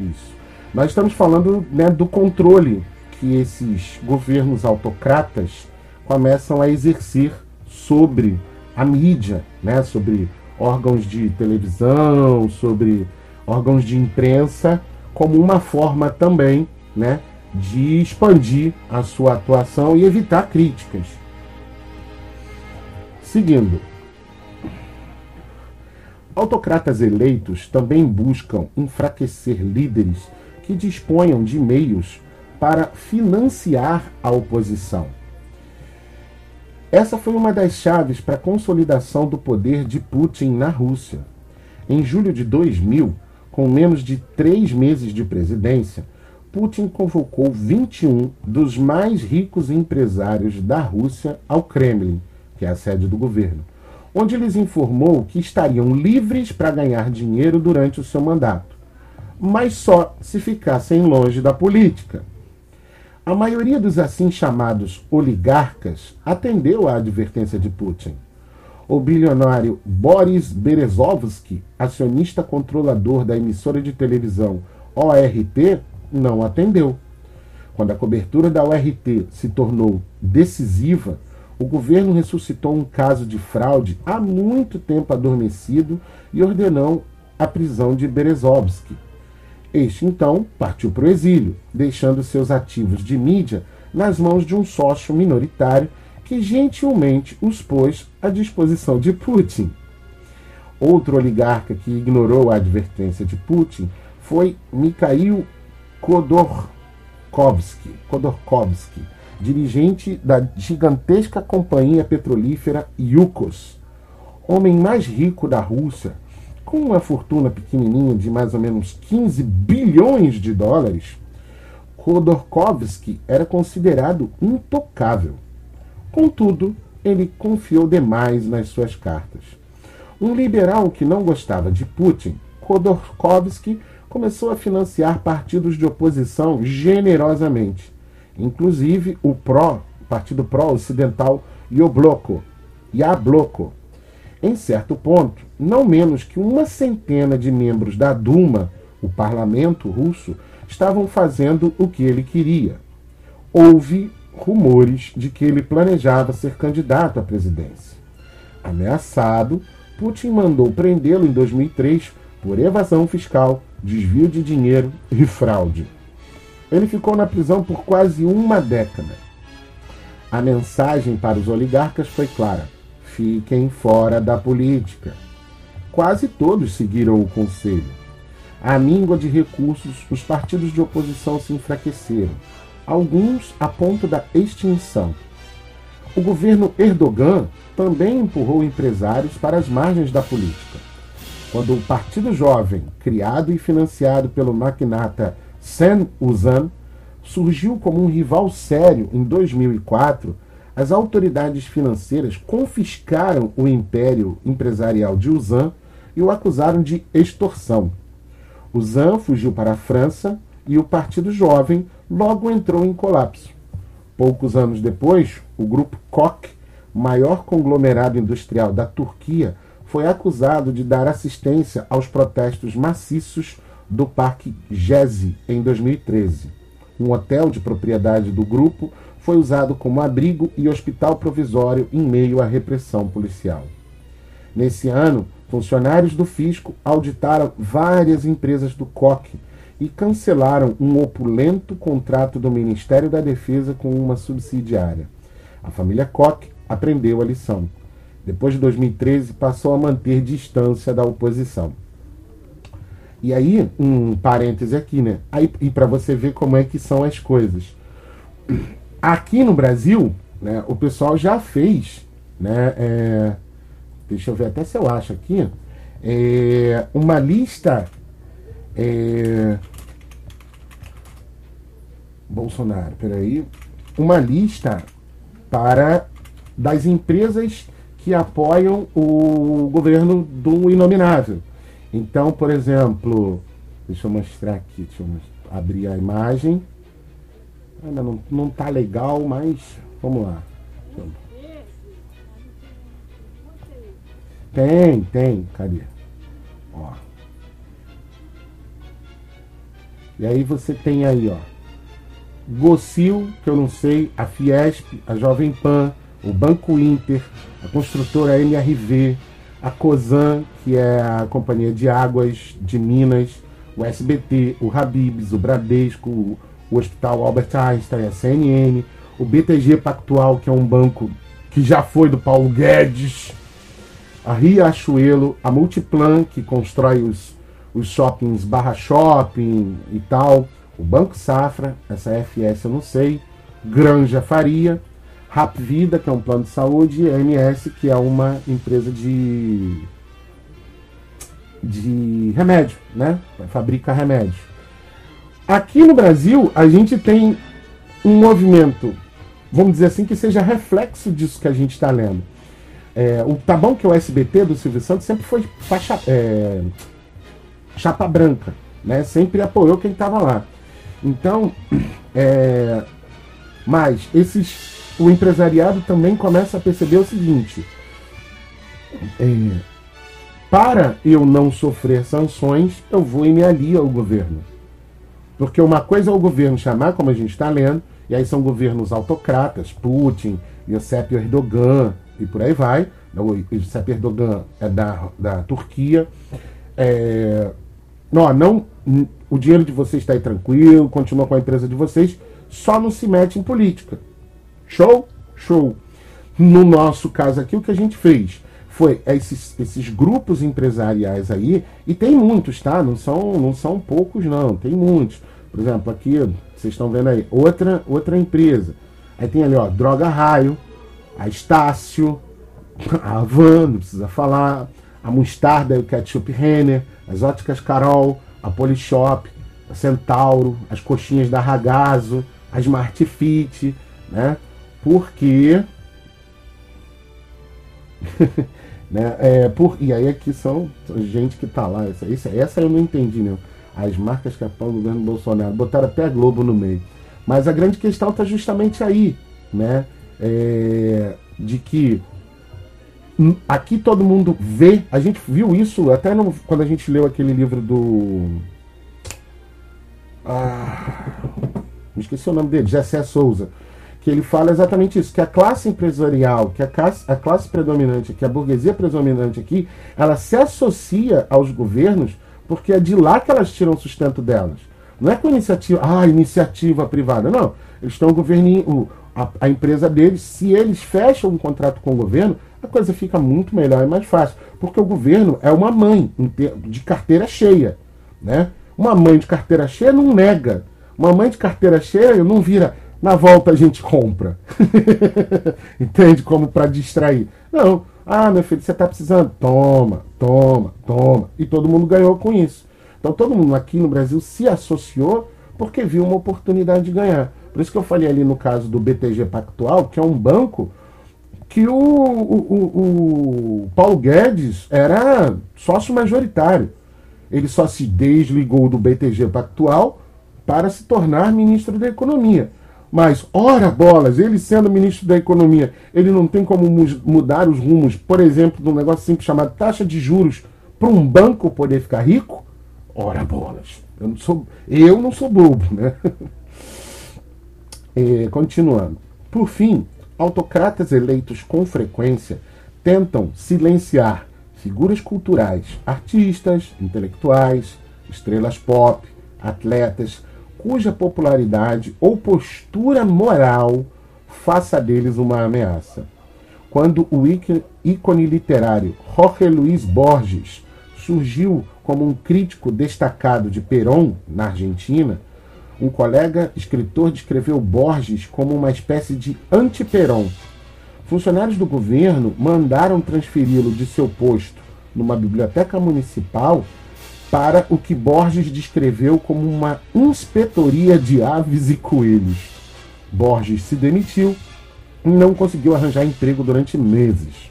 Isso. Nós estamos falando né, do controle que esses governos autocratas começam a exercer sobre a mídia, né, sobre órgãos de televisão, sobre órgãos de imprensa, como uma forma também né, de expandir a sua atuação e evitar críticas. Seguindo, autocratas eleitos também buscam enfraquecer líderes que disponham de meios para financiar a oposição. Essa foi uma das chaves para a consolidação do poder de Putin na Rússia. Em julho de 2000, com menos de três meses de presidência, Putin convocou 21 dos mais ricos empresários da Rússia ao Kremlin, que é a sede do governo, onde lhes informou que estariam livres para ganhar dinheiro durante o seu mandato, mas só se ficassem longe da política. A maioria dos assim chamados oligarcas atendeu à advertência de Putin. O bilionário Boris Berezovsky, acionista controlador da emissora de televisão ORT, não atendeu. Quando a cobertura da URT se tornou decisiva, o governo ressuscitou um caso de fraude há muito tempo adormecido e ordenou a prisão de Berezovsky. Este então partiu para o exílio, deixando seus ativos de mídia nas mãos de um sócio minoritário que gentilmente os pôs à disposição de Putin. Outro oligarca que ignorou a advertência de Putin foi Mikhail Khodorkovsky, Khodorkovsky, dirigente da gigantesca companhia petrolífera Yukos, homem mais rico da Rússia, com uma fortuna pequenininha de mais ou menos 15 bilhões de dólares. Khodorkovsky era considerado intocável. Contudo, ele confiou demais nas suas cartas. Um liberal que não gostava de Putin, Khodorkovsky começou a financiar partidos de oposição generosamente, inclusive o PRO, Partido Pró-Ocidental Yabloko, Yabloko. Em certo ponto, não menos que uma centena de membros da Duma, o parlamento russo, estavam fazendo o que ele queria. Houve rumores de que ele planejava ser candidato à presidência. Ameaçado, Putin mandou prendê-lo em 2003 por evasão fiscal desvio de dinheiro e fraude. Ele ficou na prisão por quase uma década. A mensagem para os oligarcas foi clara: fiquem fora da política. Quase todos seguiram o conselho. À míngua de recursos, os partidos de oposição se enfraqueceram, alguns a ponto da extinção. O governo Erdogan também empurrou empresários para as margens da política quando o Partido Jovem, criado e financiado pelo magnata Sam Uzan, surgiu como um rival sério em 2004, as autoridades financeiras confiscaram o império empresarial de Uzan e o acusaram de extorsão. Uzan fugiu para a França e o Partido Jovem logo entrou em colapso. Poucos anos depois, o grupo Koch, maior conglomerado industrial da Turquia, foi acusado de dar assistência aos protestos maciços do Parque Gezi em 2013. Um hotel de propriedade do grupo foi usado como abrigo e hospital provisório em meio à repressão policial. Nesse ano, funcionários do fisco auditaram várias empresas do COC e cancelaram um opulento contrato do Ministério da Defesa com uma subsidiária. A família Koch aprendeu a lição depois de 2013, passou a manter distância da oposição. E aí, um parêntese aqui, né? Aí, e para você ver como é que são as coisas. Aqui no Brasil, né, o pessoal já fez, né? É, deixa eu ver até se eu acho aqui, é, uma lista. É, Bolsonaro, peraí. Uma lista para das empresas que apoiam o governo do inominável. Então, por exemplo, deixa eu mostrar aqui, deixa eu abrir a imagem. Ainda não, não tá legal, mas vamos lá. Tem, tem, cadê? Ó. E aí você tem aí, ó, Gocil, que eu não sei, a Fiesp, a Jovem Pan, o Banco Inter, a construtora MRV, a COSAN, que é a Companhia de Águas de Minas, o SBT, o Habibs, o Bradesco, o, Hospital Albert Einstein, a CNN, o BTG Pactual, que é um banco que já foi do Paulo Guedes, a Riachuelo, a Multiplan, que constrói os, os shoppings barra shopping e tal, o Banco Safra, essa FS eu não sei, Granja Faria, Rap Vida, que é um plano de saúde, e a MS, que é uma empresa de de remédio, né? Fabrica remédio. Aqui no Brasil, a gente tem um movimento, vamos dizer assim, que seja reflexo disso que a gente está lendo. É, o tá bom que o SBT do Silvio Santos sempre foi faixa, é, chapa branca, né? Sempre apoiou quem estava lá. Então, é, mas esses, o empresariado também começa a perceber o seguinte: é, para eu não sofrer sanções, eu vou e me alio ao governo. Porque uma coisa é o governo chamar, como a gente está lendo, e aí são governos autocratas, Putin, Recep Erdogan e por aí vai. O Erdogan é da, da Turquia. É, não, não, o dinheiro de vocês está aí tranquilo, continua com a empresa de vocês, só não se mete em política. Show? Show. No nosso caso aqui, o que a gente fez? foi esses, esses grupos empresariais aí, e tem muitos, tá? Não são, não são poucos, não, tem muitos. Por exemplo, aqui, vocês estão vendo aí, outra, outra empresa. Aí tem ali, ó, Droga Raio, a Estácio, a Avan, não precisa falar, a Mostarda e o Ketchup Renner, as Óticas Carol, a Polishop, a Centauro, as coxinhas da Ragazo, a Smart Fit, né? Porque Né? É, por, e aí aqui são gente que tá lá. Essa, essa, essa eu não entendi, né? As marcas que apoiam o governo Bolsonaro. Botaram até a Globo no meio. Mas a grande questão está justamente aí, né? É, de que aqui todo mundo vê, a gente viu isso até no, quando a gente leu aquele livro do. Ah, me esqueci o nome dele, Jessé Souza que ele fala exatamente isso, que a classe empresarial, que a classe, a classe predominante, que a burguesia predominante aqui, ela se associa aos governos porque é de lá que elas tiram o sustento delas. Não é com iniciativa, ah, iniciativa privada, não. Eles estão governinho, a, a empresa deles, se eles fecham um contrato com o governo, a coisa fica muito melhor e mais fácil, porque o governo é uma mãe de carteira cheia, né? Uma mãe de carteira cheia não nega. Uma mãe de carteira cheia não vira, na volta a gente compra. Entende? Como para distrair. Não. Ah, meu filho, você está precisando? Toma, toma, toma. E todo mundo ganhou com isso. Então todo mundo aqui no Brasil se associou porque viu uma oportunidade de ganhar. Por isso que eu falei ali no caso do BTG Pactual, que é um banco que o, o, o, o Paulo Guedes era sócio majoritário. Ele só se desligou do BTG Pactual para se tornar ministro da Economia. Mas, ora bolas, ele sendo ministro da Economia, ele não tem como mudar os rumos, por exemplo, de um negócio simples chamado taxa de juros para um banco poder ficar rico? Ora bolas. Eu não sou, eu não sou bobo, né? É, continuando. Por fim, autocratas eleitos com frequência tentam silenciar figuras culturais, artistas, intelectuais, estrelas pop, atletas, cuja popularidade ou postura moral faça deles uma ameaça. Quando o ícone literário Jorge Luiz Borges surgiu como um crítico destacado de Perón na Argentina, um colega escritor descreveu Borges como uma espécie de anti-Perón. Funcionários do governo mandaram transferi-lo de seu posto numa biblioteca municipal para o que Borges descreveu como uma inspetoria de aves e coelhos. Borges se demitiu e não conseguiu arranjar emprego durante meses.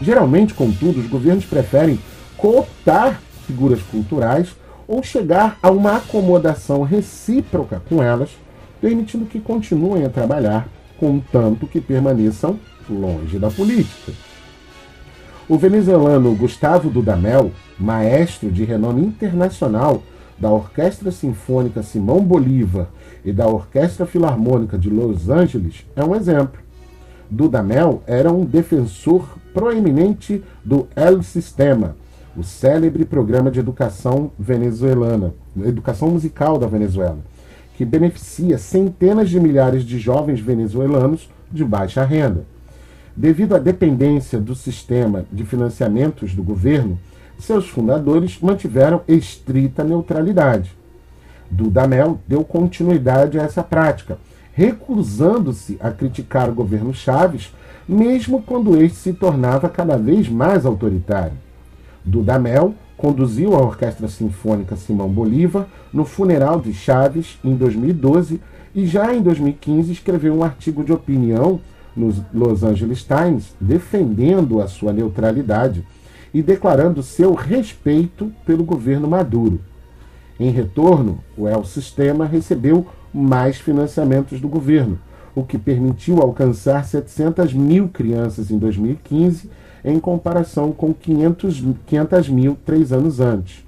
Geralmente, contudo, os governos preferem cooptar figuras culturais ou chegar a uma acomodação recíproca com elas, permitindo que continuem a trabalhar, contanto que permaneçam longe da política. O venezuelano Gustavo Dudamel, maestro de renome internacional, da Orquestra Sinfônica Simão Bolívar e da Orquestra Filarmônica de Los Angeles é um exemplo. Dudamel era um defensor proeminente do El Sistema, o célebre programa de educação venezuelana, educação musical da Venezuela, que beneficia centenas de milhares de jovens venezuelanos de baixa renda. Devido à dependência do sistema de financiamentos do governo, seus fundadores mantiveram estrita neutralidade. Dudamel deu continuidade a essa prática, recusando-se a criticar o governo Chaves, mesmo quando este se tornava cada vez mais autoritário. Dudamel conduziu a Orquestra Sinfônica Simão Bolívar no funeral de Chaves em 2012 e já em 2015 escreveu um artigo de opinião nos Los Angeles Times defendendo a sua neutralidade e declarando seu respeito pelo governo Maduro. Em retorno, o El Sistema recebeu mais financiamentos do governo, o que permitiu alcançar 700 mil crianças em 2015, em comparação com 500, 500 mil três anos antes.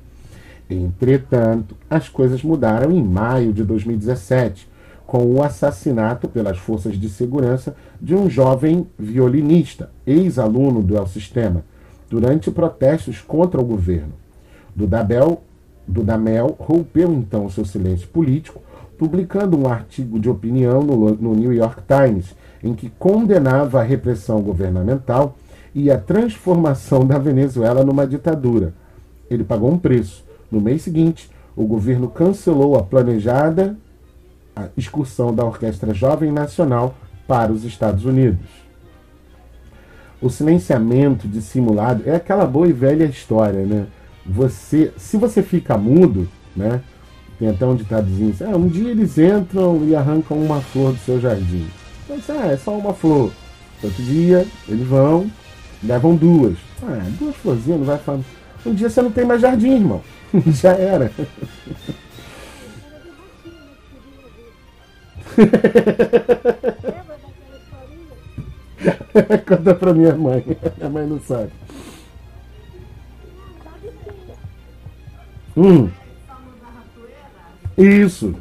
Entretanto, as coisas mudaram em maio de 2017, com o assassinato pelas forças de segurança de um jovem violinista, ex-aluno do El Sistema, durante protestos contra o governo. Dudabel, Dudamel rompeu então seu silêncio político, publicando um artigo de opinião no, no New York Times, em que condenava a repressão governamental e a transformação da Venezuela numa ditadura. Ele pagou um preço. No mês seguinte, o governo cancelou a planejada a excursão da Orquestra Jovem Nacional para os Estados Unidos. O silenciamento dissimulado é aquela boa e velha história, né? Você, se você fica mudo, né? Tem até um ditadozinho assim, ah, um dia eles entram e arrancam uma flor do seu jardim. Então, ah, é só uma flor. Outro dia, eles vão, levam duas. Ah, duas florzinhas, não vai falar. Um dia você não tem mais jardim, irmão. Já era. Conta pra minha mãe. Minha mãe não sabe. Hum. Isso.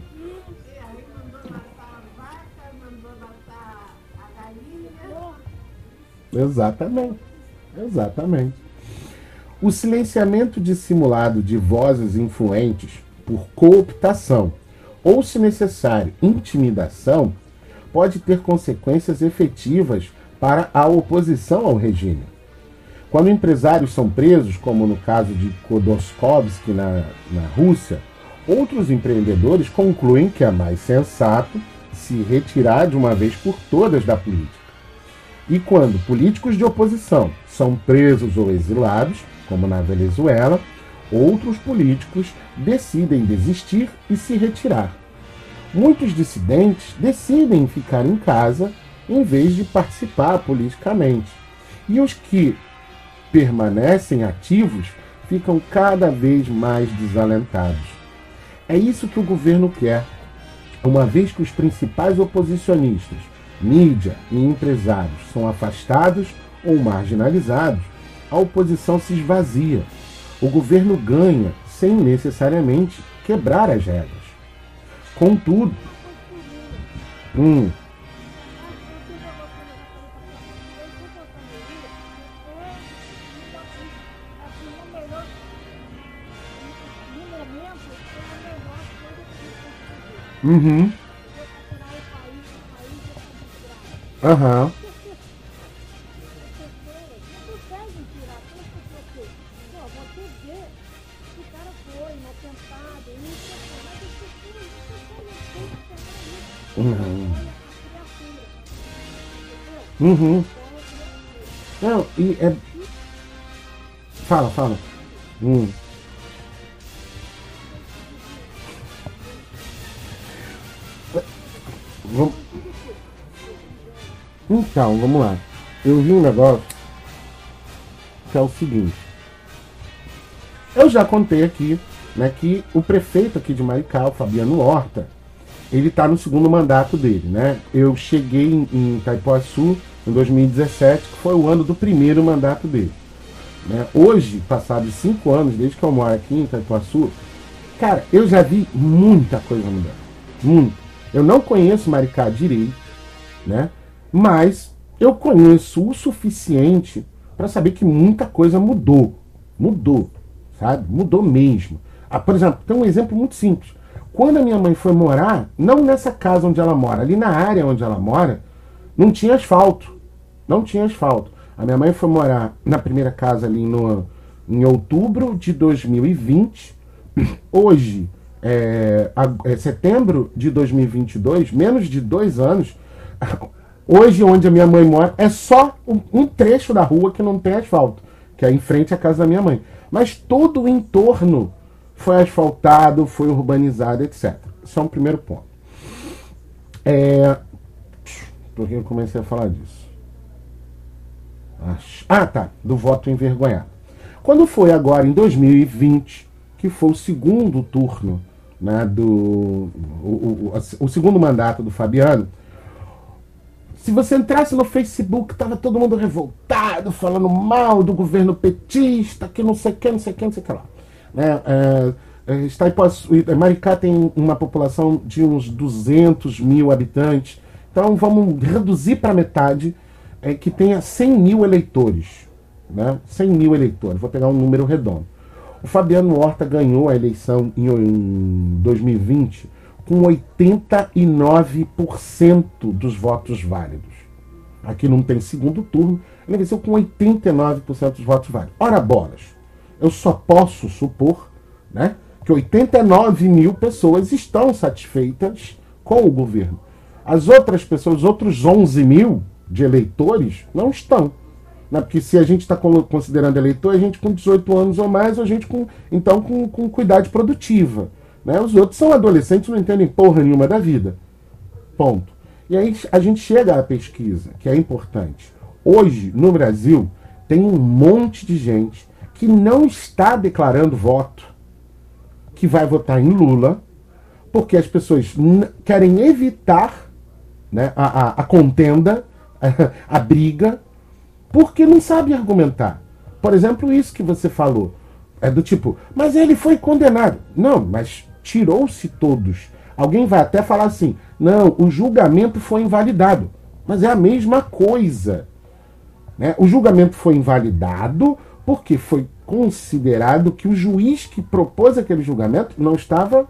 Exatamente. Exatamente. O silenciamento dissimulado de vozes influentes por cooptação ou, se necessário, intimidação pode ter consequências efetivas para a oposição ao regime. Quando empresários são presos, como no caso de Khodorkovsky na, na Rússia, outros empreendedores concluem que é mais sensato se retirar de uma vez por todas da política. E quando políticos de oposição são presos ou exilados, como na Venezuela, outros políticos decidem desistir e se retirar. Muitos dissidentes decidem ficar em casa em vez de participar politicamente. E os que permanecem ativos ficam cada vez mais desalentados. É isso que o governo quer, uma vez que os principais oposicionistas, mídia e empresários são afastados ou marginalizados, a oposição se esvazia. O governo ganha sem necessariamente quebrar as regras. Contudo, hum, Uhum. Aham. Uhum. Uhum. Não, e é. Fala, fala. Hum. Vamos... Então, vamos lá. Eu vi um negócio que é o seguinte. Eu já contei aqui né, que o prefeito aqui de Maricá, Fabiano Horta, ele está no segundo mandato dele. Né? Eu cheguei em, em Itaipuaçu em 2017, que foi o ano do primeiro mandato dele. Né? Hoje, passados cinco anos, desde que eu moro aqui em Itaipuaçu, Cara, eu já vi muita coisa mudando. Muito. Eu não conheço Maricá direito, né? Mas eu conheço o suficiente para saber que muita coisa mudou. Mudou, sabe? Mudou mesmo. Ah, por exemplo, tem um exemplo muito simples. Quando a minha mãe foi morar, não nessa casa onde ela mora, ali na área onde ela mora, não tinha asfalto. Não tinha asfalto. A minha mãe foi morar na primeira casa ali no, em outubro de 2020. Hoje, é, é, setembro de 2022, menos de dois anos, hoje onde a minha mãe mora, é só um, trecho da rua que não tem asfalto, que é em frente à casa da minha mãe. Mas todo o entorno foi asfaltado, foi urbanizado, etc. Isso é um primeiro ponto. É... Por que eu comecei a falar disso? Ah, tá. Do voto envergonhado. Quando foi agora, em 2020, que foi o segundo turno né, do o, o, o, segundo mandato do Fabiano, se você entrasse no Facebook, tava todo mundo revoltado, falando mal do governo petista, que não sei o que, não sei o que, não sei o que lá. Né? É, é, está em, Maricá tem uma população de uns 200 mil habitantes, então vamos reduzir para metade, é, que tenha 100 mil eleitores. Né? 100 mil eleitores, vou pegar um número redondo. O Fabiano Horta ganhou a eleição em, em 2020 com 89% dos votos válidos. Aqui não tem segundo turno, ele venceu com 89% dos votos válidos. Ora, bolas, eu só posso supor né, que 89 mil pessoas estão satisfeitas com o governo. As outras pessoas, os outros 11 mil de eleitores, não estão. Né? Porque se a gente está considerando eleitor, a gente com 18 anos ou mais, ou a gente com, então com, com cuidade produtiva. Né? Os outros são adolescentes, não entendem porra nenhuma da vida. Ponto. E aí a gente chega à pesquisa, que é importante. Hoje, no Brasil, tem um monte de gente que não está declarando voto, que vai votar em Lula, porque as pessoas querem evitar né, a, a, a contenda, a, a briga, porque não sabe argumentar. Por exemplo, isso que você falou. É do tipo, mas ele foi condenado. Não, mas tirou-se todos. Alguém vai até falar assim: não, o julgamento foi invalidado. Mas é a mesma coisa. Né? O julgamento foi invalidado porque foi considerado que o juiz que propôs aquele julgamento não estava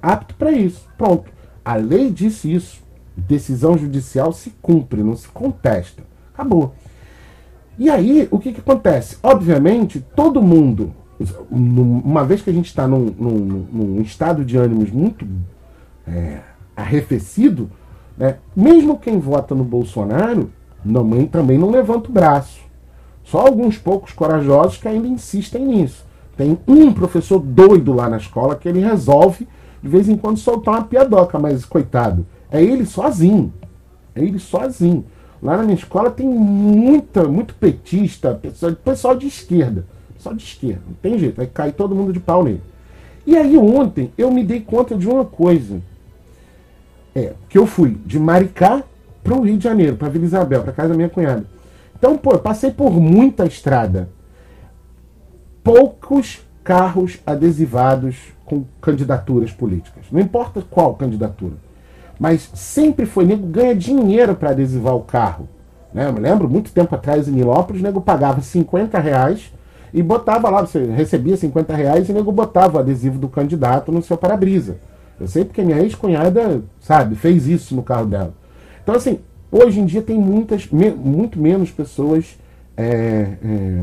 apto para isso. Pronto. A lei disse isso. Decisão judicial se cumpre, não se contesta. Acabou. E aí, o que, que acontece? Obviamente, todo mundo, uma vez que a gente está num, num, num, estado de ânimos muito é, arrefecido, né, mesmo quem vota no Bolsonaro não, também não levanta o braço. Só alguns poucos corajosos que ainda insistem nisso. Tem um professor doido lá na escola que ele resolve de vez em quando soltar uma piadoca, mas coitado, é ele sozinho. É ele sozinho. Lá na minha escola tem muita, muito petista, pessoal, pessoal de esquerda. Pessoal de esquerda, não tem jeito, vai cair todo mundo de pau nele. E aí ontem eu me dei conta de uma coisa. É, que eu fui de Maricá para o Rio de Janeiro, para Vila Isabel, para casa da minha cunhada. Então, pô, passei por muita estrada. Poucos carros adesivados com candidaturas políticas. Não importa qual candidatura mas sempre foi nego ganha dinheiro para adesivar o carro. Né? Eu me lembro, muito tempo atrás em Nilópolis, o nego pagava 50 reais e botava lá, você recebia 50 reais e nego botava o adesivo do candidato no seu para-brisa. Eu sei porque minha ex-cunhada, sabe, fez isso no carro dela. Então, assim, hoje em dia tem muitas, me, muito menos pessoas é, é,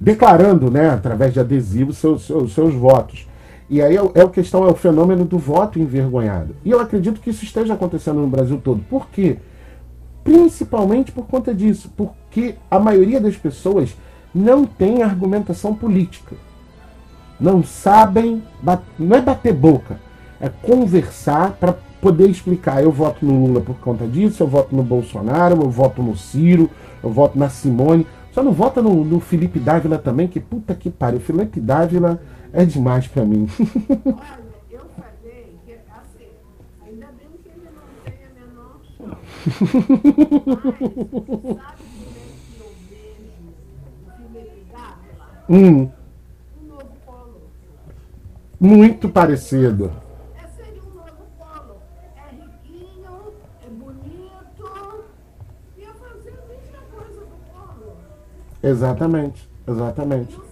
declarando, né, através de adesivos, seus, seus, seus votos. E aí é, é a questão, é o fenômeno do voto envergonhado. E eu acredito que isso esteja acontecendo no Brasil todo. Por quê? Principalmente por conta disso, porque a maioria das pessoas não tem argumentação política. Não sabem, não é bater boca, é conversar para poder explicar. Eu voto no Lula por conta disso, eu voto no Bolsonaro, eu voto no Ciro, eu voto na Simone. Só não vota no, no Felipe Dávila também, que puta que pariu. Felipe Dávila é demais pra mim. Olha, eu falei que assim, ainda bem que ele não tem a menor chance. Mas, sabe como é que eu vejo o Felipe Dávila? Hum. Um novo polo. Muito parecido. É, seria um novo polo. É riquinho, é bonito. Ia fazer a mesma coisa do polo. Exatamente, exatamente.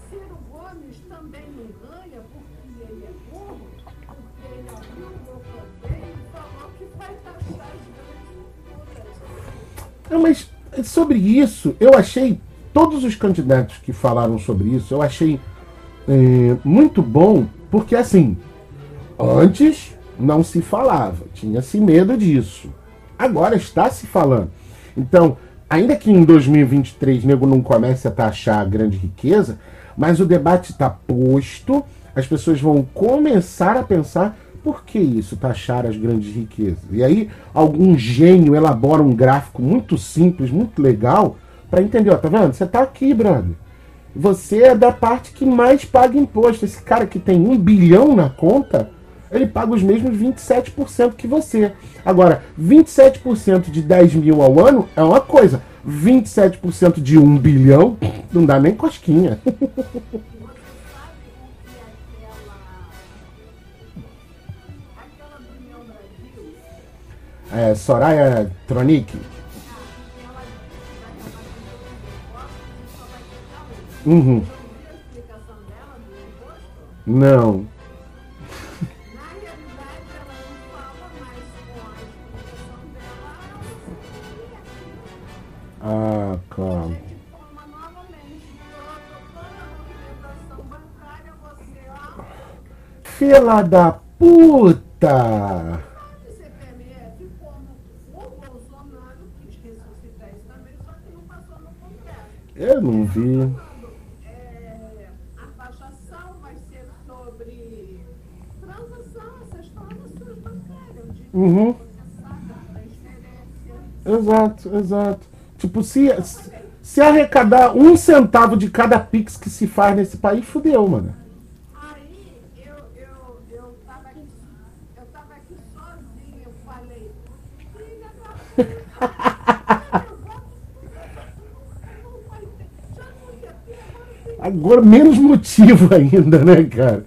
Não, mas sobre isso, eu achei todos os candidatos que falaram sobre isso, eu achei é, muito bom, porque assim, antes não se falava, tinha-se medo disso. Agora está se falando. Então, ainda que em 2023 nego não comece a taxar a grande riqueza, mas o debate está posto, as pessoas vão começar a pensar por que isso, taxar as grandes riquezas? E aí, algum gênio elabora um gráfico muito simples, muito legal, para entender, ó, tá vendo? Você tá aqui, brother. Você é da parte que mais paga imposto. Esse cara que tem um bilhão na conta, ele paga os mesmos 27% que você. Agora, 27% de 10 mil ao ano é uma coisa. 27% de 1 bilhão não dá nem cosquinha. novamente. Toda a movimentação bancária, você, ó, Fila da puta! de CPMF, como o Bolsonaro quis ressuscitar isso também, só que não passou no Congresso. Eu não vi. É, a taxação vai ser sobre transação, essas transações bancárias, de Uhum. Exato, exato. Tipo, se, se arrecadar um centavo de cada pix que se faz nesse país, fudeu, mano. Aí eu, eu, eu tava aqui, eu tava aqui sozinha, eu falei, filha da puta, eu voto não vai ter, já não ia ter, agora menos motivo ainda, né, cara?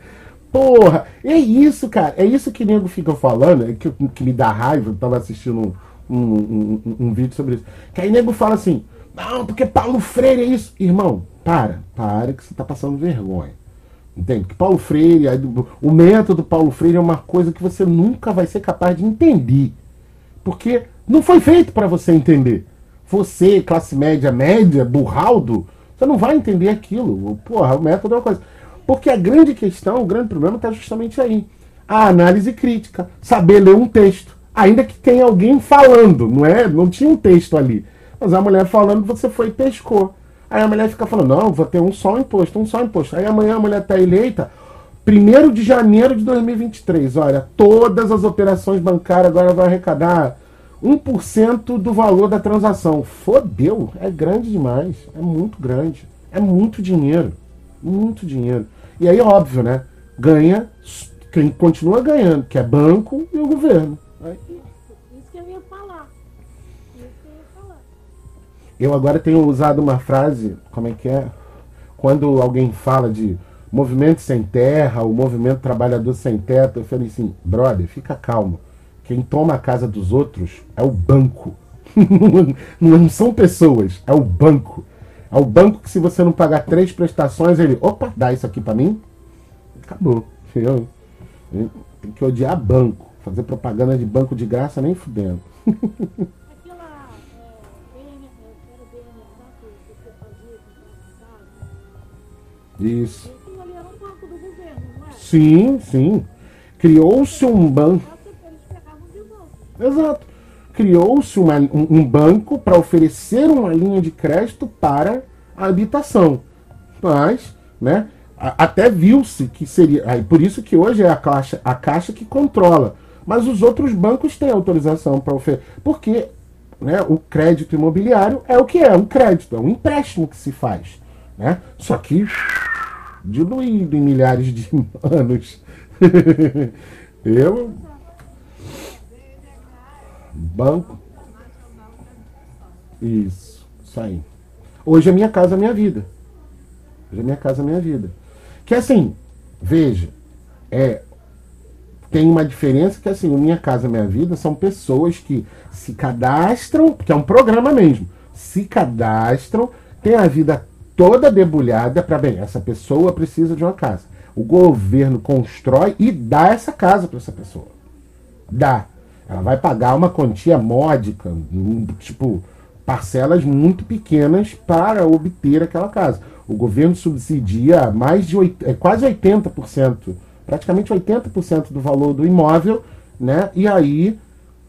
Porra, é isso, cara. É isso que nego fica falando, é que, que me dá raiva. Eu tava assistindo um, um, um- um vídeo sobre isso. Que aí nego fala assim: não, porque Paulo Freire é isso. Irmão, para, para que você tá passando vergonha. Entende? Que Paulo Freire, o método Paulo Freire é uma coisa que você nunca vai ser capaz de entender. Porque não foi feito para você entender. Você, classe média, média, burraldo, você não vai entender aquilo. Porra, o método é uma coisa. Porque a grande questão, o grande problema está justamente aí. A análise crítica, saber ler um texto. Ainda que tenha alguém falando, não é? Não tinha um texto ali. Mas a mulher falando, você foi e pescou. Aí a mulher fica falando, não, vou ter um só imposto, um só imposto. Aí amanhã a mulher está eleita, 1 de janeiro de 2023. Olha, todas as operações bancárias agora vão arrecadar 1% do valor da transação. Fodeu, é grande demais, é muito grande, é muito dinheiro, muito dinheiro. E aí, óbvio, né? Ganha quem continua ganhando, que é banco e o governo. Aí, Isso que eu ia falar. Isso que eu ia falar. Eu agora tenho usado uma frase, como é que é? Quando alguém fala de movimento sem terra, o movimento trabalhador sem teto, eu falei assim, brother, fica calmo. Quem toma a casa dos outros é o banco. não são pessoas, é o banco. É o banco que se você não pagar três prestações, ele, opa, dá isso aqui pra mim. Acabou. Tem que odiar banco. Fazer propaganda de banco de graça nem fudendo. É, é. Isso. Não é? Sim, sim. Criou-se um banco. Só que eles pegavam de volta. Exato. Criou-se um, um banco para oferecer uma linha de crédito para a habitação. Mas, né, até viu-se que seria. Aí, por isso que hoje é a caixa, a caixa que controla. Mas os outros bancos têm autorização para oferecer. Porque né, o crédito imobiliário é o que é, um crédito, é um empréstimo que se faz. Né? Só que diluído em milhares de anos. Eu. Banco. Isso, isso aí. Hoje é minha casa, minha vida. Hoje é minha casa, minha vida. Que assim, veja, é, tem uma diferença que assim, o Minha Casa Minha Vida são pessoas que se cadastram, que é um programa mesmo, se cadastram, tem a vida toda debulhada para bem, essa pessoa precisa de uma casa. O governo constrói e dá essa casa para essa pessoa. Dá. Ela vai pagar uma quantia módica, tipo, parcelas muito pequenas para obter aquela casa. O governo subsidia mais de 8, é, quase 80%, praticamente 80% do valor do imóvel, né? E aí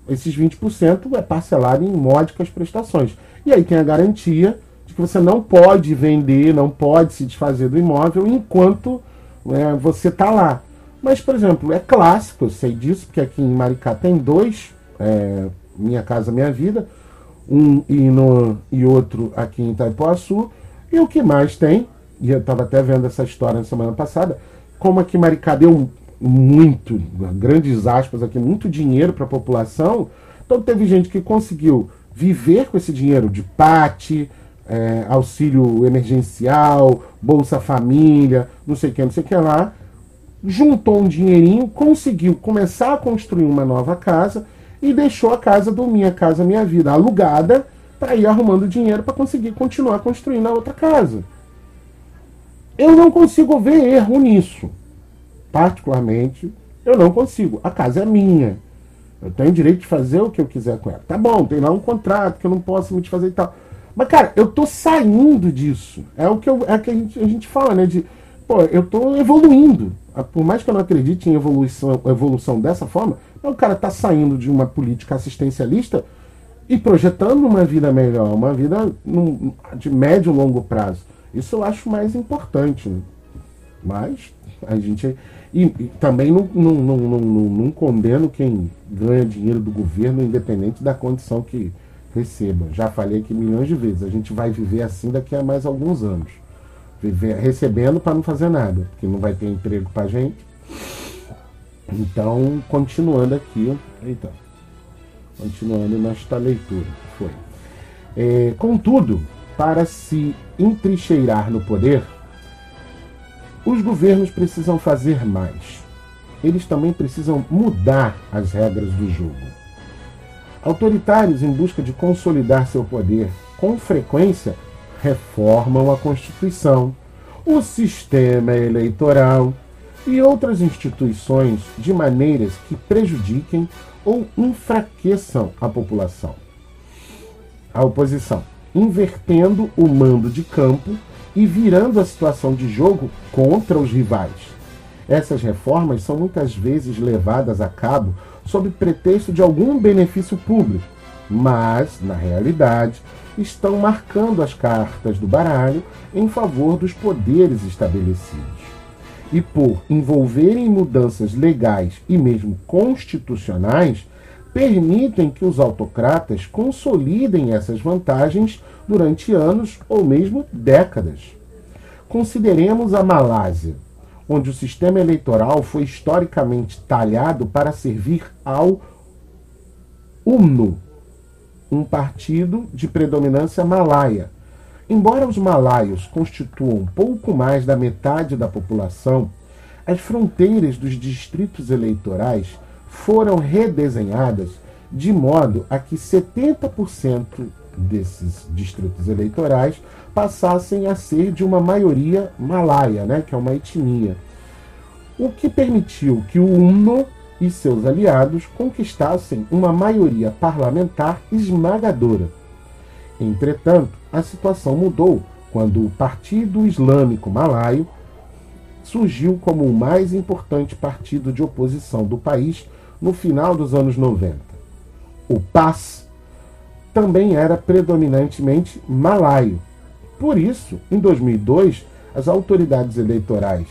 esses 20% é parcelado em módicas prestações. E aí tem a garantia de que você não pode vender, não pode se desfazer do imóvel enquanto né, você está lá. Mas, por exemplo, é clássico, eu sei disso, porque aqui em Maricá tem dois, é, Minha Casa Minha Vida, um e, no, e outro aqui em Itaipuaçu. E o que mais tem, e eu estava até vendo essa história na semana passada, como aqui Maricá deu muito, grandes aspas aqui, muito dinheiro para a população, então teve gente que conseguiu viver com esse dinheiro de PAT, é, auxílio emergencial, Bolsa Família, não sei o que, não sei o que lá, juntou um dinheirinho, conseguiu começar a construir uma nova casa e deixou a casa do Minha Casa Minha Vida alugada para ir arrumando dinheiro para conseguir continuar construindo a outra casa. Eu não consigo ver erro nisso. Particularmente, eu não consigo. A casa é minha. Eu tenho direito de fazer o que eu quiser com ela. Tá bom, tem lá um contrato que eu não posso me desfazer e tal. Mas, cara, eu tô saindo disso. É o que, eu, é que a, gente, a gente fala, né? De, pô, eu tô evoluindo. Ah, por mais que eu não acredite em evolução, evolução dessa forma, o cara tá saindo de uma política assistencialista e projetando uma vida melhor, uma vida num, de médio e longo prazo. Isso eu acho mais importante. Mas a gente. E, e também não, não, não, não condeno quem ganha dinheiro do governo, independente da condição que receba. Já falei aqui milhões de vezes. A gente vai viver assim daqui a mais alguns anos. Viver, recebendo para não fazer nada, porque não vai ter emprego para gente. Então, continuando aqui. Eita. Continuando nesta leitura. Foi. É, contudo, para se entrincheirar no poder, os governos precisam fazer mais. Eles também precisam mudar as regras do jogo. Autoritários, em busca de consolidar seu poder, com frequência reformam a Constituição, o sistema eleitoral e outras instituições de maneiras que prejudiquem ou enfraqueçam a população. A oposição, invertendo o mando de campo e virando a situação de jogo contra os rivais. Essas reformas são muitas vezes levadas a cabo sob pretexto de algum benefício público, mas, na realidade, estão marcando as cartas do baralho em favor dos poderes estabelecidos. E por envolverem mudanças legais e mesmo constitucionais, permitem que os autocratas consolidem essas vantagens durante anos ou mesmo décadas. Consideremos a Malásia, onde o sistema eleitoral foi historicamente talhado para servir ao UMNO, um partido de predominância malaia. Embora os malaios constituam pouco mais da metade da população, as fronteiras dos distritos eleitorais foram redesenhadas de modo a que 70% desses distritos eleitorais passassem a ser de uma maioria malaia, né, que é uma etnia. O que permitiu que o UNO e seus aliados conquistassem uma maioria parlamentar esmagadora. Entretanto, a situação mudou quando o Partido Islâmico Malaio surgiu como o mais importante partido de oposição do país no final dos anos 90. O PAS também era predominantemente malaio. Por isso, em 2002, as autoridades eleitorais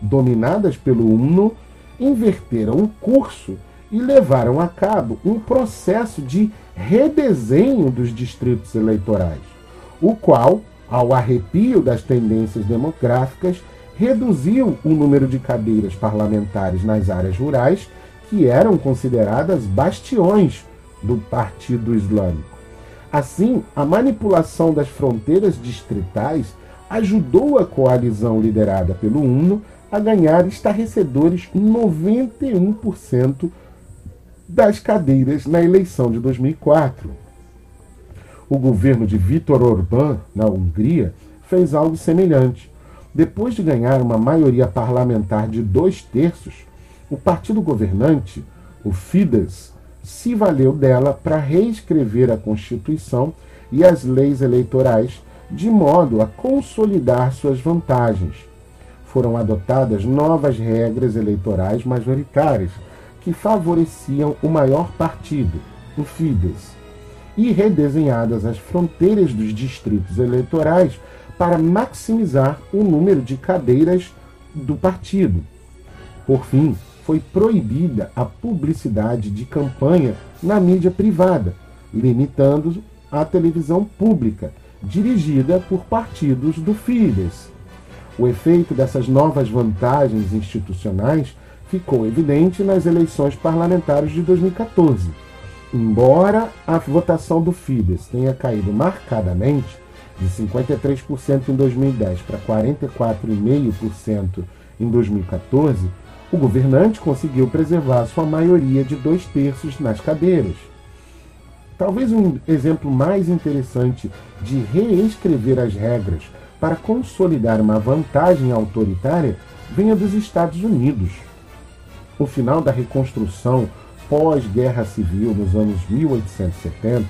dominadas pelo UNO inverteram o curso e levaram a cabo um processo de redesenho dos distritos eleitorais, o qual, ao arrepio das tendências demográficas, reduziu o número de cadeiras parlamentares nas áreas rurais, que eram consideradas bastiões do Partido Islâmico. Assim, a manipulação das fronteiras distritais ajudou a coalizão liderada pelo UNO a ganhar estarrecedores 91% das cadeiras na eleição de 2004. O governo de Viktor Orbán, na Hungria, fez algo semelhante. Depois de ganhar uma maioria parlamentar de dois terços, o partido governante, o Fidesz, se valeu dela para reescrever a Constituição e as leis eleitorais de modo a consolidar suas vantagens. Foram adotadas novas regras eleitorais majoritárias que favoreciam o maior partido, o Fidesz, e redesenhadas as fronteiras dos distritos eleitorais para maximizar o número de cadeiras do partido. Por fim, foi proibida a publicidade de campanha na mídia privada, limitando a televisão pública, dirigida por partidos do Fidesz. O efeito dessas novas vantagens institucionais ficou evidente nas eleições parlamentares de 2014. Embora a votação do Fidesz tenha caído marcadamente, de 53% em 2010 para 44,5% em 2014, o governante conseguiu preservar sua maioria de dois terços nas cadeiras. Talvez um exemplo mais interessante de reescrever as regras para consolidar uma vantagem autoritária venha dos Estados Unidos. O final da reconstrução pós-guerra civil nos anos 1870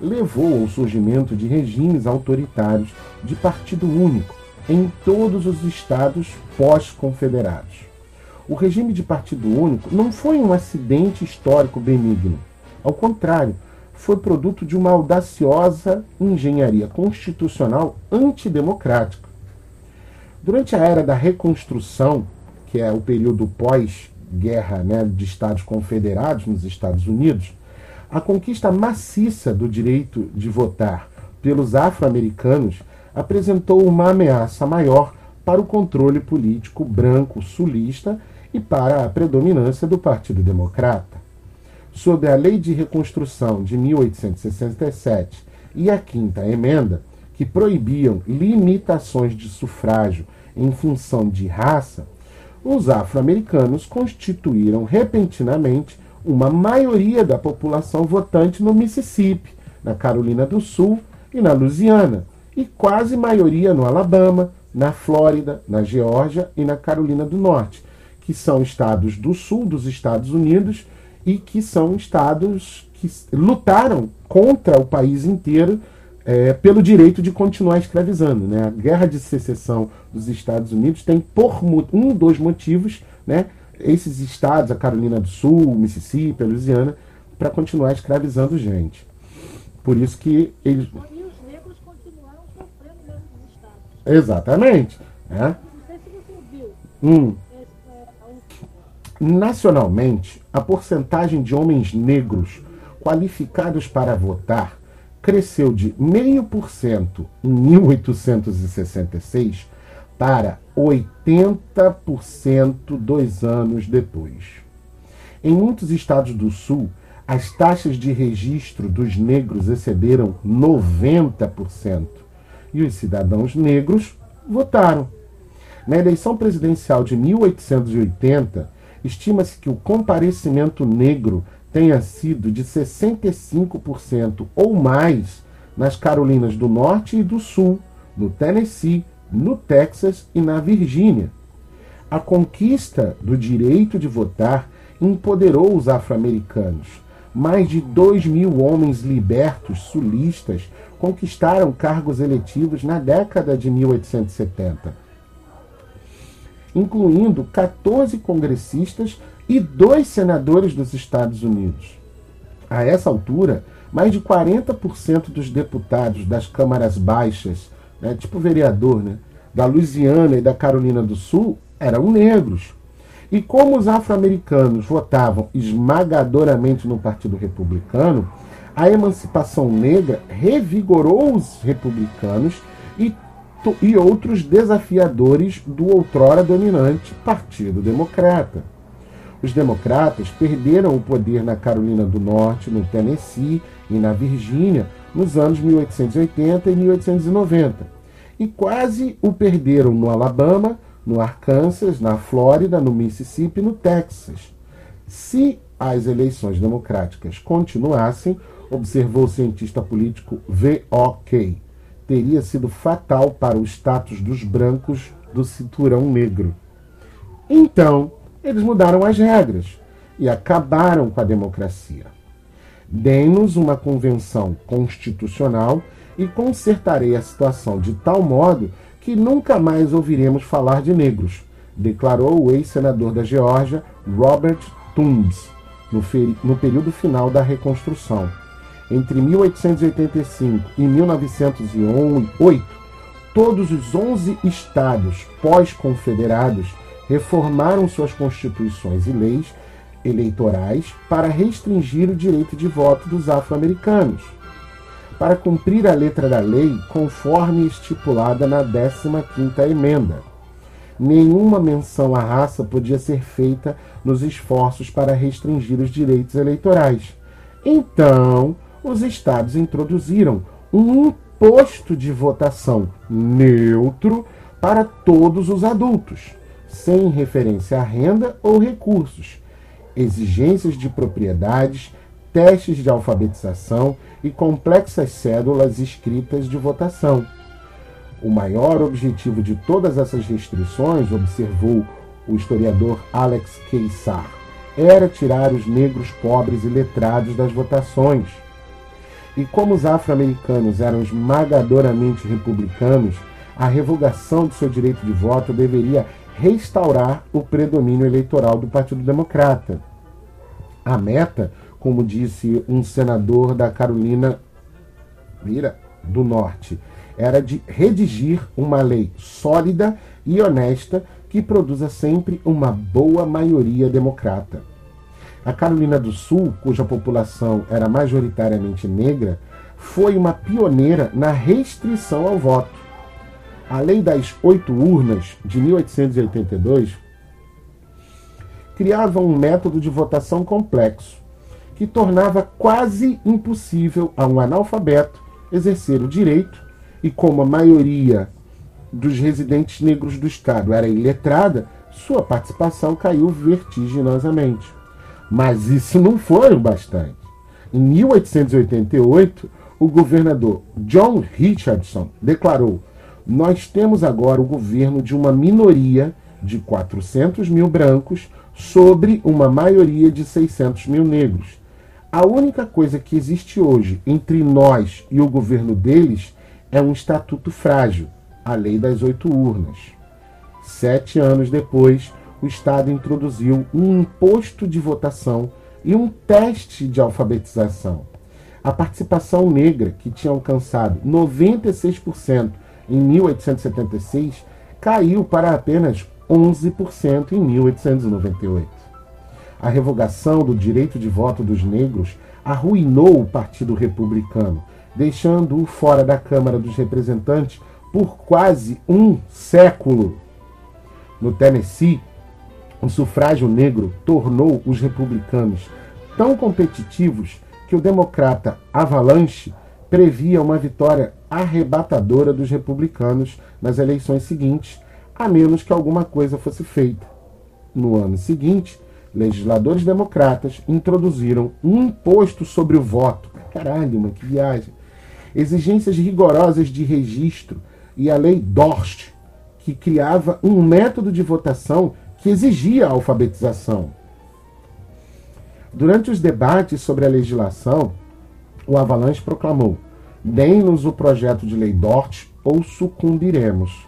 levou ao surgimento de regimes autoritários de partido único em todos os estados pós-confederados. O regime de partido único não foi um acidente histórico benigno. Ao contrário, foi produto de uma audaciosa engenharia constitucional antidemocrática. Durante a era da reconstrução, que é o período pós-guerra né, de Estados Confederados nos Estados Unidos, a conquista maciça do direito de votar pelos afro-americanos apresentou uma ameaça maior para o controle político branco sulista e para a predominância do Partido Democrata. Sob a Lei de Reconstrução de 1867 e a Quinta Emenda, que proibiam limitações de sufrágio em função de raça, os afro-americanos constituíram repentinamente uma maioria da população votante no Mississippi, na Carolina do Sul e na Louisiana, e quase maioria no Alabama, na Flórida, na Geórgia e na Carolina do Norte, que são estados do sul dos Estados Unidos e que são estados que lutaram contra o país inteiro é, pelo direito de continuar escravizando. Né? A guerra de secessão dos Estados Unidos tem por um dos motivos né, esses estados, a Carolina do Sul, Mississippi, a Louisiana, para continuar escravizando gente. Por isso que eles. E os negros continuaram sofrendo nesses estados. Exatamente. Né? Não sei se você viu. Hum. Nacionalmente, a porcentagem de homens negros qualificados para votar cresceu de 0,5% em 1866 para 80% dois anos depois. Em muitos estados do Sul, as taxas de registro dos negros excederam 90%. E os cidadãos negros votaram. Na eleição presidencial de 1880, estima-se que o comparecimento negro tenha sido de 65% ou mais nas Carolinas do Norte e do Sul, no Tennessee, no Texas e na Virgínia. A conquista do direito de votar empoderou os afro-americanos. Mais de 2 mil homens libertos sulistas conquistaram cargos eletivos na década de 1870 incluindo 14 congressistas e dois senadores dos Estados Unidos. A essa altura, mais de 40% dos deputados das câmaras baixas, né, tipo vereador, né, da Louisiana e da Carolina do Sul, eram negros. E como os afro-americanos votavam esmagadoramente no Partido Republicano, a emancipação negra revigorou os republicanos e e outros desafiadores do outrora dominante Partido Democrata. Os democratas perderam o poder na Carolina do Norte, no Tennessee e na Virgínia nos anos 1880 e 1890, e quase o perderam no Alabama, no Arkansas, na Flórida, no Mississippi e no Texas. Se as eleições democráticas continuassem, observou o cientista político V.O.K., teria sido fatal para o status dos brancos do cinturão negro. Então, eles mudaram as regras e acabaram com a democracia. Dê-nos uma convenção constitucional e consertarei a situação de tal modo que nunca mais ouviremos falar de negros, declarou o ex-senador da Geórgia, Robert Toombs, no, no período final da reconstrução. Entre 1885 e 1908, todos os 11 estados pós-confederados reformaram suas constituições e leis eleitorais para restringir o direito de voto dos afro-americanos, para cumprir a letra da lei conforme estipulada na 15ª emenda. Nenhuma menção à raça podia ser feita nos esforços para restringir os direitos eleitorais. Então, os estados introduziram um imposto de votação neutro para todos os adultos, sem referência à renda ou recursos, exigências de propriedades, testes de alfabetização e complexas cédulas escritas de votação. O maior objetivo de todas essas restrições, observou o historiador Alex Keissar, era tirar os negros pobres e letrados das votações. E como os afro-americanos eram esmagadoramente republicanos, a revogação de seu direito de voto deveria restaurar o predomínio eleitoral do Partido Democrata. A meta, como disse um senador da Carolina Mira, do Norte, era de redigir uma lei sólida e honesta que produza sempre uma boa maioria democrata. A Carolina do Sul, cuja população era majoritariamente negra, foi uma pioneira na restrição ao voto. A Lei das Oito Urnas, de 1882, criava um método de votação complexo, que tornava quase impossível a um analfabeto exercer o direito, e como a maioria dos residentes negros do Estado era iletrada, sua participação caiu vertiginosamente. Mas isso não foi o bastante. Em 1888, o governador John Richardson declarou: Nós temos agora o governo de uma minoria de 400 mil brancos sobre uma maioria de 600 mil negros. A única coisa que existe hoje entre nós e o governo deles é um estatuto frágil, a Lei das Oito Urnas. Sete anos depois, o Estado introduziu um imposto de votação e um teste de alfabetização. A participação negra, que tinha alcançado 96% em 1876, caiu para apenas 11% em 1898. A revogação do direito de voto dos negros arruinou o Partido Republicano, deixando-o fora da Câmara dos Representantes por quase um século. No Tennessee, o sufrágio negro tornou os republicanos tão competitivos que o democrata Avalanche previa uma vitória arrebatadora dos republicanos nas eleições seguintes, a menos que alguma coisa fosse feita. No ano seguinte, legisladores democratas introduziram um imposto sobre o voto. Caralho, mano, que viagem! Exigências rigorosas de registro e a lei Dorst, que criava um método de votação que exigia a alfabetização. Durante os debates sobre a legislação, o Avalanche proclamou: Deem-nos o projeto de lei Dort ou sucumbiremos.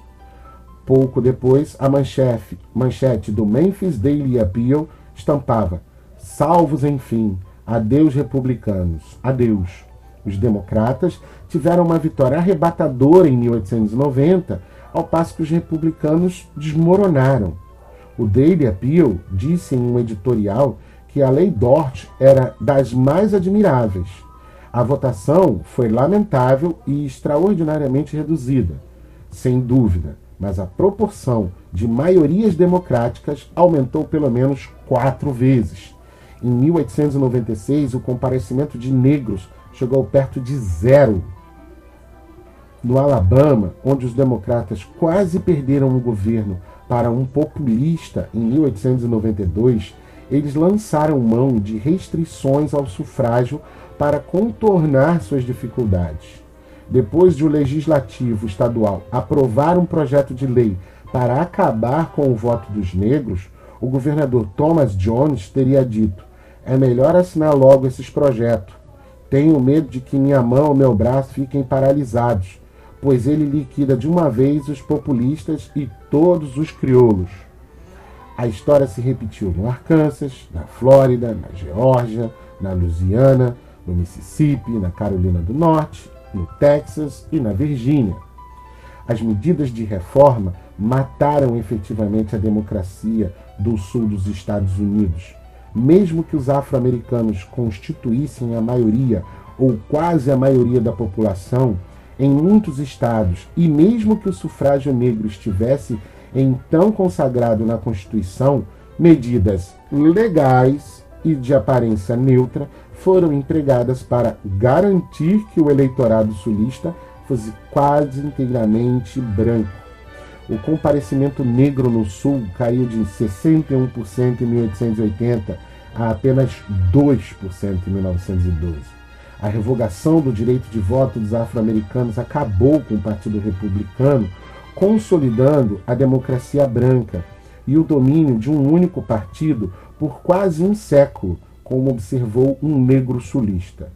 Pouco depois, a manchete, manchete do Memphis Daily Appeal estampava: Salvos, enfim, adeus republicanos, adeus. Os democratas tiveram uma vitória arrebatadora em 1890, ao passo que os republicanos desmoronaram. O Daily Appeal disse em um editorial que a lei Dort era das mais admiráveis. A votação foi lamentável e extraordinariamente reduzida, sem dúvida, mas a proporção de maiorias democráticas aumentou pelo menos quatro vezes. Em 1896, o comparecimento de negros chegou perto de zero. No Alabama, onde os democratas quase perderam o governo para um populista em 1892, eles lançaram mão de restrições ao sufrágio para contornar suas dificuldades. Depois de o legislativo estadual aprovar um projeto de lei para acabar com o voto dos negros, o governador Thomas Jones teria dito: é melhor assinar logo esses projetos. Tenho medo de que minha mão ou meu braço fiquem paralisados, pois ele liquida de uma vez os populistas e todos os crioulos. A história se repetiu no Arkansas, na Flórida, na Geórgia, na Louisiana, no Mississippi, na Carolina do Norte, no Texas e na Virgínia. As medidas de reforma mataram efetivamente a democracia do sul dos Estados Unidos. Mesmo que os afro-americanos constituíssem a maioria ou quase a maioria da população, em muitos estados, e mesmo que o sufrágio negro estivesse então consagrado na Constituição, medidas legais e de aparência neutra foram empregadas para garantir que o eleitorado sulista fosse quase inteiramente branco. O comparecimento negro no Sul caiu de 61% em 1880 a apenas 2% em 1912. A revogação do direito de voto dos afro-americanos acabou com o Partido Republicano, consolidando a democracia branca e o domínio de um único partido por quase um século, como observou um negro sulista.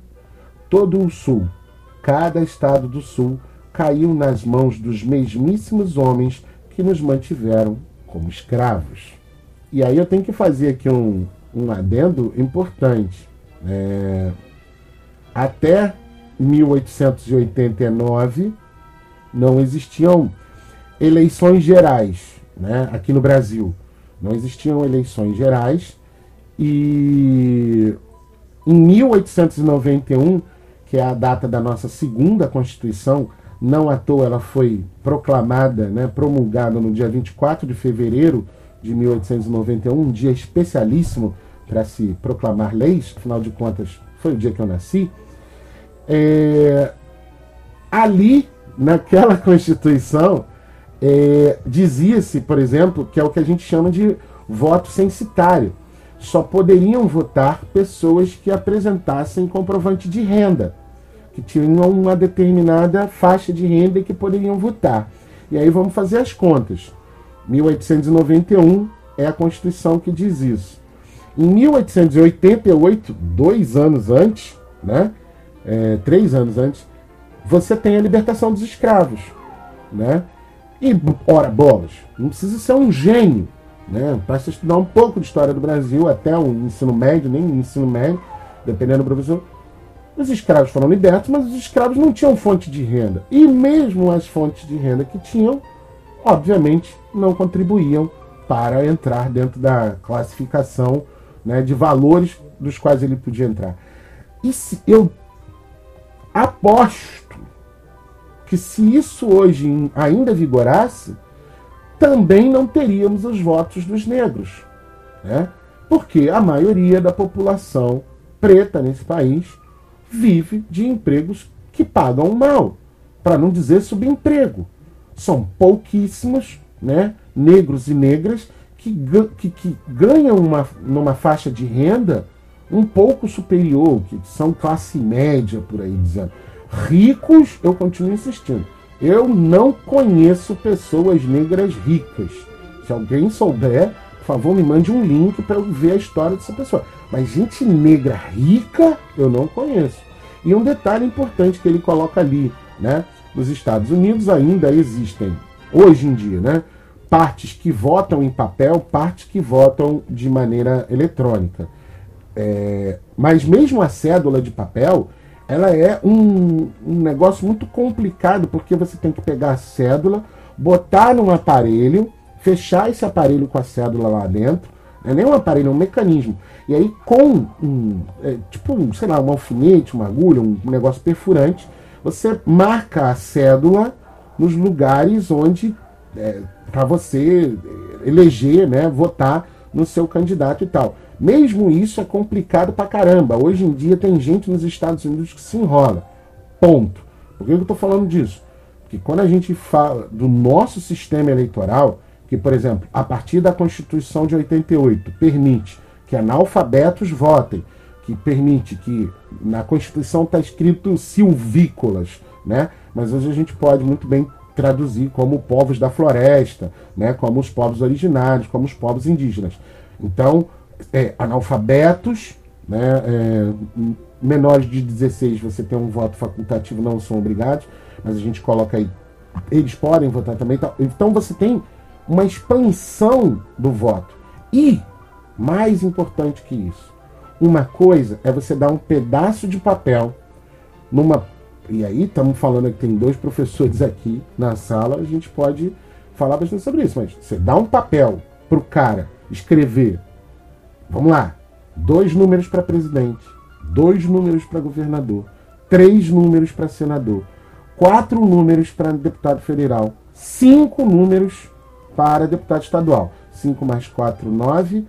Todo o Sul, cada estado do Sul, caiu nas mãos dos mesmíssimos homens que nos mantiveram como escravos. E aí eu tenho que fazer aqui um, um adendo importante. É, até 1889 não existiam eleições gerais né, aqui no Brasil. Não existiam eleições gerais e em 1891, que é a data da nossa segunda Constituição, não à toa ela foi proclamada, né, promulgada no dia 24 de fevereiro de 1891, um dia especialíssimo para se proclamar leis, afinal de contas foi o dia que eu nasci. É, ali, naquela Constituição, é, dizia-se, por exemplo, que é o que a gente chama de voto censitário só poderiam votar pessoas que apresentassem comprovante de renda, que tinham uma determinada faixa de renda e que poderiam votar. E aí vamos fazer as contas. 1891 é a Constituição que diz isso. Em 1888, dois anos antes, né, é, três anos antes, você tem a libertação dos escravos. Né? E, ora, bolas, não precisa ser um gênio né? Basta estudar um pouco de história do Brasil, até o ensino médio, nem ensino médio, dependendo do professor. Os escravos foram libertos, mas os escravos não tinham fonte de renda. E mesmo as fontes de renda que tinham, obviamente, não contribuíam para entrar dentro da classificação né, de valores dos quais ele podia entrar. E se eu aposto que se isso hoje ainda vigorasse, também não teríamos os votos dos negros. Né? Porque a maioria da população preta nesse país vive de empregos que pagam mal, para não dizer subemprego. São pouquíssimos né, negros e negras que, que, que ganham uma, numa faixa de renda um pouco superior, que são classe média, por aí dizendo. Ricos, eu continuo insistindo, eu não conheço pessoas negras ricas. Se alguém souber, por favor, me mande um link para eu ver a história dessa pessoa. Mas gente negra rica, eu não conheço. E um detalhe importante que ele coloca ali, né? Nos Estados Unidos ainda existem, hoje em dia, né? Partes que votam em papel, partes que votam de maneira eletrônica. É, mas mesmo a cédula de papel, ela é um, um negócio muito complicado, porque você tem que pegar a cédula, botar num aparelho, fechar esse aparelho com a cédula lá dentro, não é nem um aparelho, é um mecanismo. E aí com um, é, tipo, um, sei lá, um alfinete, uma agulha, um negócio perfurante, você marca a cédula nos lugares onde é, para você eleger, né, votar no seu candidato e tal. Mesmo isso é complicado pra caramba. Hoje em dia tem gente nos Estados Unidos que se enrola. Ponto. Por que eu estou falando disso? Porque quando a gente fala do nosso sistema eleitoral, que que, por exemplo, a partir da Constituição de 88, permite que analfabetos votem, que permite que na Constituição está escrito silvícolas, né? mas hoje a gente pode muito bem traduzir como povos da floresta, né? como os povos originários, como os povos indígenas. Então, é, analfabetos, né? É, menores de 16 você tem um voto facultativo, não são obrigados, mas a gente coloca aí, eles podem votar também. Então você tem uma expansão do voto. E, mais importante que isso, uma coisa é você dar um pedaço de papel numa. E aí, estamos falando que tem dois professores aqui na sala, a gente pode falar bastante sobre isso, mas você dá um papel para o cara escrever, vamos lá, dois números para presidente, dois números para governador, três números para senador, quatro números para deputado federal, cinco números para deputado estadual. 5 mais 4, 9,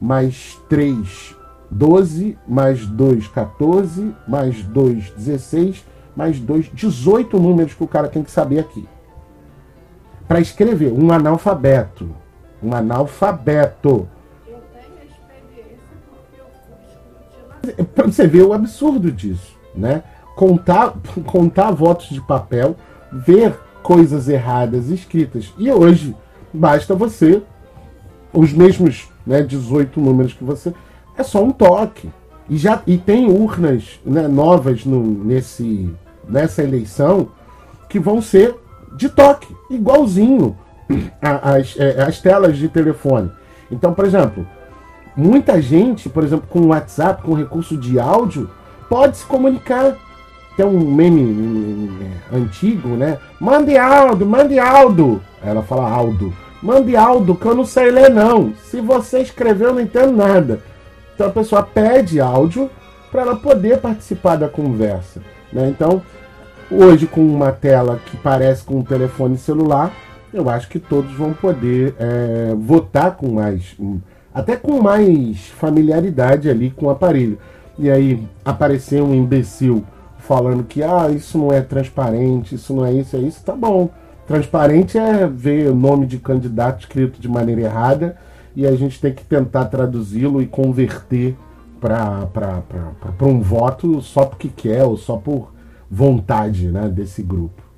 mais 3, 12, mais 2, 14, mais 2, 16, mais 2, 18 números que o cara tem que saber aqui. Para escrever, um analfabeto. Um analfabeto. Eu tenho experiência porque eu fui escrutinada. Para você ver o absurdo disso, né? Contar, contar votos de papel, ver coisas erradas escritas. E hoje basta você, os mesmos né, 18 números que você, é só um toque. E, já, e tem urnas né, novas no, nesse, nessa eleição que vão ser de toque, igualzinho às, às telas de telefone. Então, por exemplo, muita gente, por exemplo, com WhatsApp, com recurso de áudio, pode se comunicar. Tem um meme antigo, né? Mande Aldo, mande Aldo. Ela fala Aldo. Mande Aldo, que eu não sei ler não. Se você escreveu, eu não entendo nada. Então a pessoa pede áudio para ela poder participar da conversa. Né? Então, hoje com uma tela que parece com um telefone celular, eu acho que todos vão poder é, votar com mais, até com mais familiaridade ali com o aparelho. E aí aparecer um imbecil falando que ah, isso não é transparente, isso não é isso, é isso, tá bom. Transparente é ver o nome de candidato escrito de maneira errada e a gente tem que tentar traduzi-lo e converter para um voto só porque quer ou só por vontade né, desse grupo.